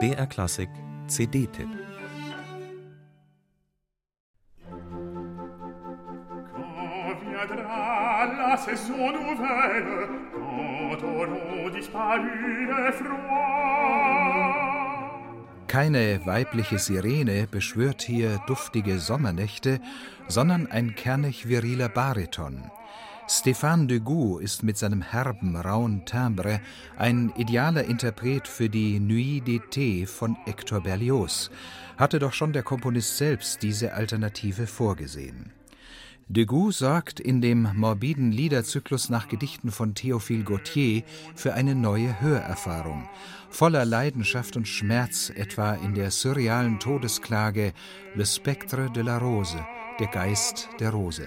BR Klassik CD-Tipp la saison nouvelle, quand auront disparu froids. Keine weibliche Sirene beschwört hier duftige Sommernächte, sondern ein kernig viriler Bariton. Stéphane Degout ist mit seinem herben, rauen Timbre ein idealer Interpret für die Nuit d'été von Hector Berlioz, hatte doch schon der Komponist selbst diese Alternative vorgesehen. Degout sorgt in dem morbiden Liederzyklus nach Gedichten von Théophile Gautier für eine neue Hörerfahrung, voller Leidenschaft und Schmerz, etwa in der surrealen Todesklage Le Spectre de la Rose, der Geist der Rose.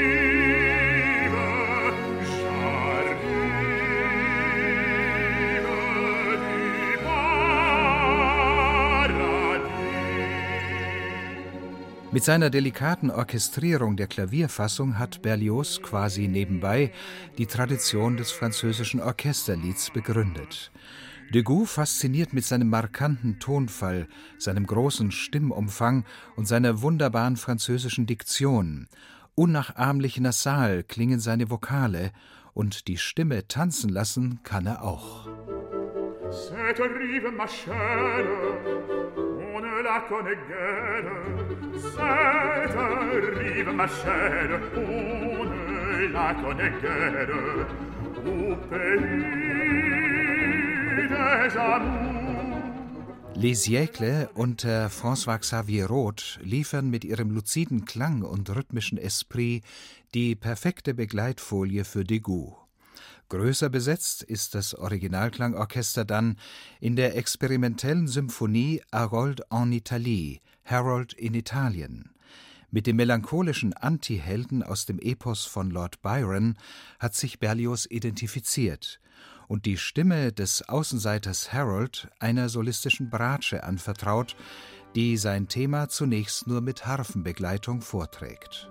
Mit seiner delikaten Orchestrierung der Klavierfassung hat Berlioz quasi nebenbei die Tradition des französischen Orchesterlieds begründet. Degout fasziniert mit seinem markanten Tonfall, seinem großen Stimmumfang und seiner wunderbaren französischen Diktion. Unnachahmlich nasal klingen seine Vokale und die Stimme tanzen lassen kann er auch. Cette rive ma la guère, cette rive ma chère, on la connaît au pays des amours. Les Siècles unter François Xavier Roth liefern mit ihrem luziden Klang und rhythmischen Esprit die perfekte Begleitfolie für Degout. Größer besetzt ist das Originalklangorchester dann in der experimentellen Symphonie Harold en Italie, Harold in Italien. Mit dem melancholischen Antihelden aus dem Epos von Lord Byron hat sich Berlioz identifiziert und die Stimme des Außenseiters Harold einer solistischen Bratsche anvertraut, die sein Thema zunächst nur mit Harfenbegleitung vorträgt.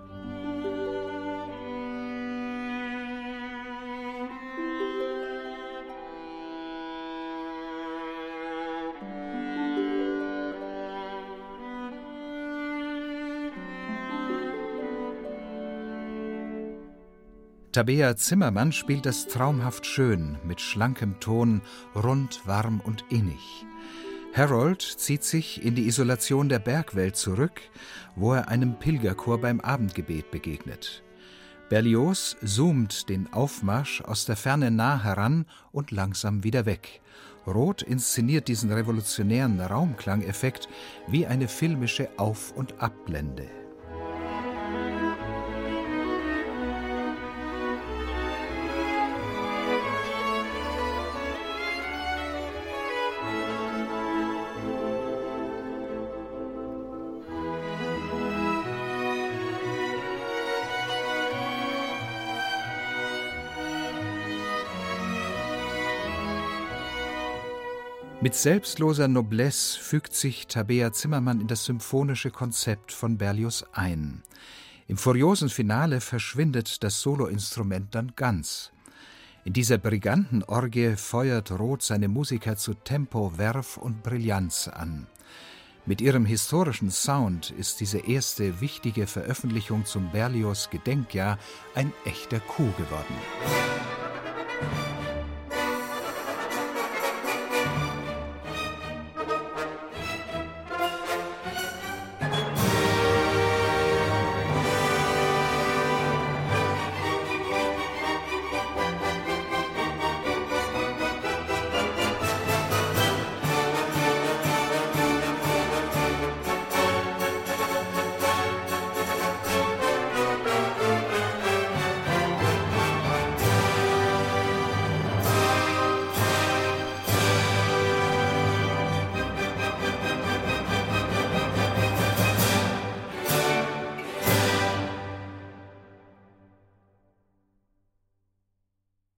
Tabea Zimmermann spielt das traumhaft schön, mit schlankem Ton, rund, warm und innig. Harold zieht sich in die Isolation der Bergwelt zurück, wo er einem Pilgerchor beim Abendgebet begegnet. Berlioz zoomt den Aufmarsch aus der Ferne nah heran und langsam wieder weg. Roth inszeniert diesen revolutionären Raumklangeffekt wie eine filmische Auf- und Abblende. Mit selbstloser Noblesse fügt sich Tabea Zimmermann in das symphonische Konzept von Berlioz ein. Im furiosen Finale verschwindet das Soloinstrument dann ganz. In dieser briganten Orgie feuert Roth seine Musiker zu Tempo, Werf und Brillanz an. Mit ihrem historischen Sound ist diese erste wichtige Veröffentlichung zum Berlioz Gedenkjahr ein echter Coup geworden.